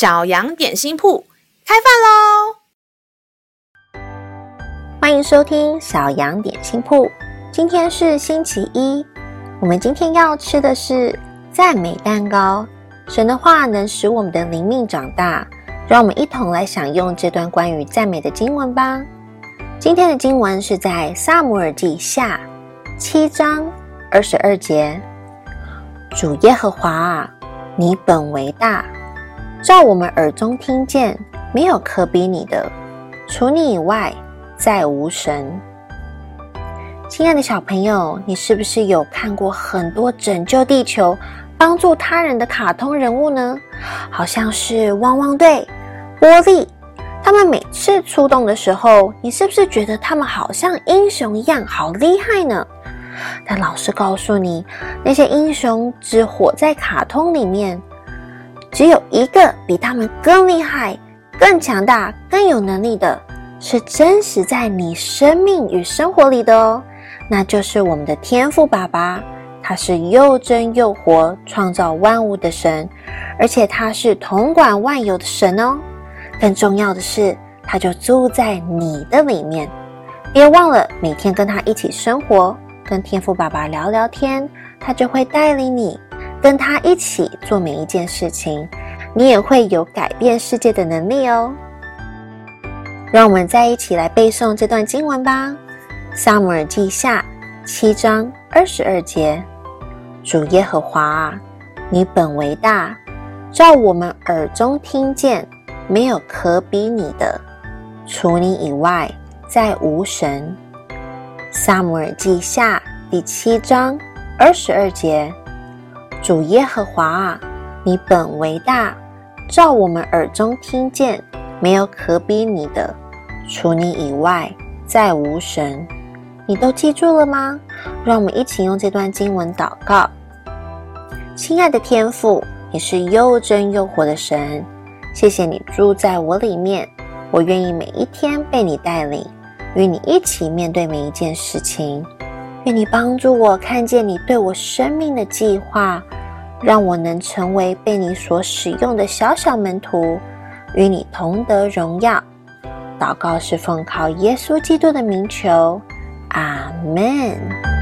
小羊点心铺开饭喽！欢迎收听小羊点心铺。今天是星期一，我们今天要吃的是赞美蛋糕。神的话能使我们的灵命长大，让我们一同来享用这段关于赞美的经文吧。今天的经文是在撒母耳记下七章二十二节。主耶和华啊，你本为大，照我们耳中听见，没有可比你的，除你以外，再无神。亲爱的小朋友，你是不是有看过很多拯救地球、帮助他人的卡通人物呢？好像是汪汪队、波利，他们每次出动的时候，你是不是觉得他们好像英雄一样，好厉害呢？但老师告诉你，那些英雄只活在卡通里面，只有一个比他们更厉害、更强大、更有能力的，是真实在你生命与生活里的哦，那就是我们的天赋爸爸。他是又真又活、创造万物的神，而且他是统管万有的神哦。更重要的是，他就住在你的里面，别忘了每天跟他一起生活。跟天赋爸爸聊聊天，他就会带领你跟他一起做每一件事情，你也会有改变世界的能力哦。让我们再一起来背诵这段经文吧，《撒母耳记下》七章二十二节：主耶和华，你本为大，照我们耳中听见，没有可比你的，除你以外，再无神。撒母耳记下第七章二十二节：主耶和华啊，你本为大，照我们耳中听见，没有可比你的，除你以外，再无神。你都记住了吗？让我们一起用这段经文祷告。亲爱的天父，你是又真又活的神，谢谢你住在我里面，我愿意每一天被你带领。与你一起面对每一件事情，愿你帮助我看见你对我生命的计划，让我能成为被你所使用的小小门徒，与你同得荣耀。祷告是奉靠耶稣基督的名求，阿门。